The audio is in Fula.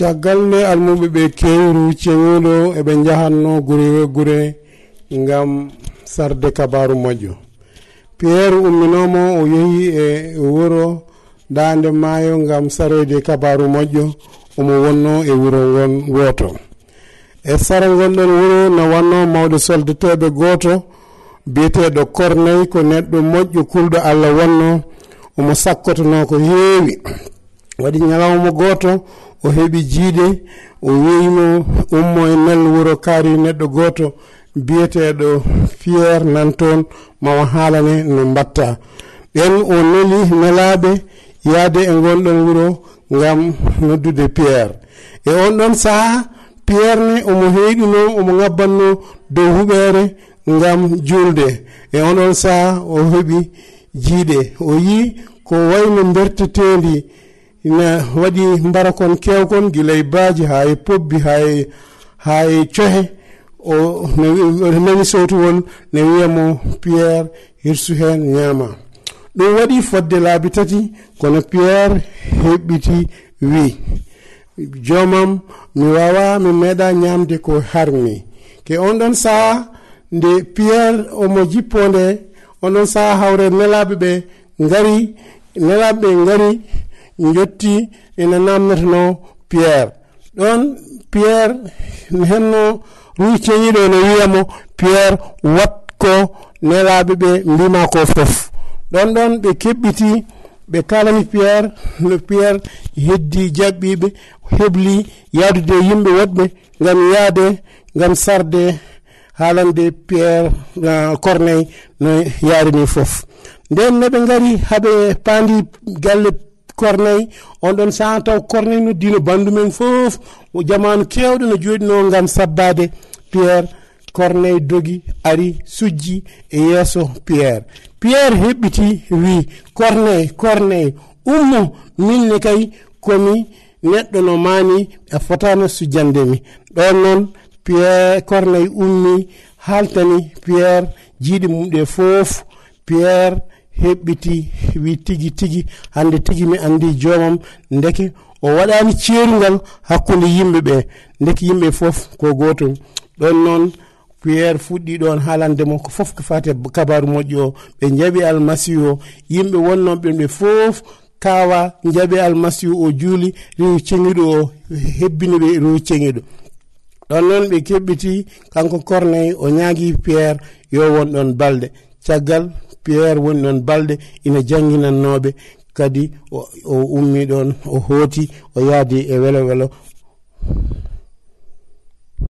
caggal nde almuɓe ɓe kewru cewoɗo eɓe jahanno gure gure gam sarde kabaru moƴƴo. Pierre umminomo o yehi e wuro dande maayo gam sarede kabaru moƴƴo omo wonno e wuro ngon woto e sara gonɗon wuro no wanno mawɗo soldeteɓe goto biyeteɗo corneille ko neɗɗo moƴƴo kulɗo allah wonno omo sakkotono ko heewi. waɗi ñalawma goto o heeɓi jiide o weyno ummo e nel wuro kaari neɗɗo goto biyeteɗo pierre nan toon mawa haalane no mbatta. Ɓen o neli nelaɓe yaade e gonɗon wuro ngam noddude pierre e on ɗon saaha pierre ne omo heyɗino omo gabbanno dow huɓere ngam julde e oɗon saaha o heeɓi jiiɗe o yi ko wayno bertetendi ina waɗi mbarakon kewkon guilay baaji ha e pobbi ha e ha e cohe o nani sowtuwol ne wiyamo pierre hirsu hen ñaama ɗum waɗi fodde laabi tati kono pierre heɓɓiti wi. Jomam mi wawa mi meeɗa ñamde ko harmi. Ke on ɗon saha nde pierre omo jippo nde on ɗon saha hawre nelaɓe ɓe ngari nelaɓe ɓe ngari jotti ina namdotano pierre. Ɗon pierre henno ruy ceñiɗo no wiyamo pierre watko nelaɓe ɓe mbima ko fof. Ɗon ɗon ɓe keɓɓiti ɓe kalani pierre no pierre heddi jaɓɓiɓe hebli yaadude yimɓe woɗɓe gam yaade gam sarde haalande pierre uh, corneille no yaari ni fof. Nden noɓe gari haɓe paandi galle corneille. On ɗon saha taw corneille noddino bandumen foof. Jamanu kewɗo no joɗino gam sabbade. Pierre corneille dogi ari sujji e yeeso pierre. Pierre heɓɓiti wi corneille corneille. Ummo minne kay komi neɗɗo no mani e fotano sujjandemi ɗon noon pierre corneille ummi haltani pierre jiiɗi mum ɗe foof. Pierre heɓɓiti wi tigi tigi hande tigi mi andi jomam ndeke o waɗani ceerugal hakkude yimɓe ɓe ndeke yimɓe fof ko goto ɗon noon pierre fuɗɗi ɗon haalande mo ko fof ko fate kabaru moƴƴi o ɓe jaaɓi almasihu o. Yimɓe wonnoɓe ɓe fof kawa jaaɓe almasihu o juuli rewi ceŋiɗo o hebbini ɓe rewi ceŋiɗo. Ɗon noon ɓe keɓɓiti kanko corneille o ñaagui pierre yo won ɗon balɗe. Caggal pierre woni ɗon balɗe ina jangginannoɓe kadi o ummi ɗon o hooti o yaadi e welo welo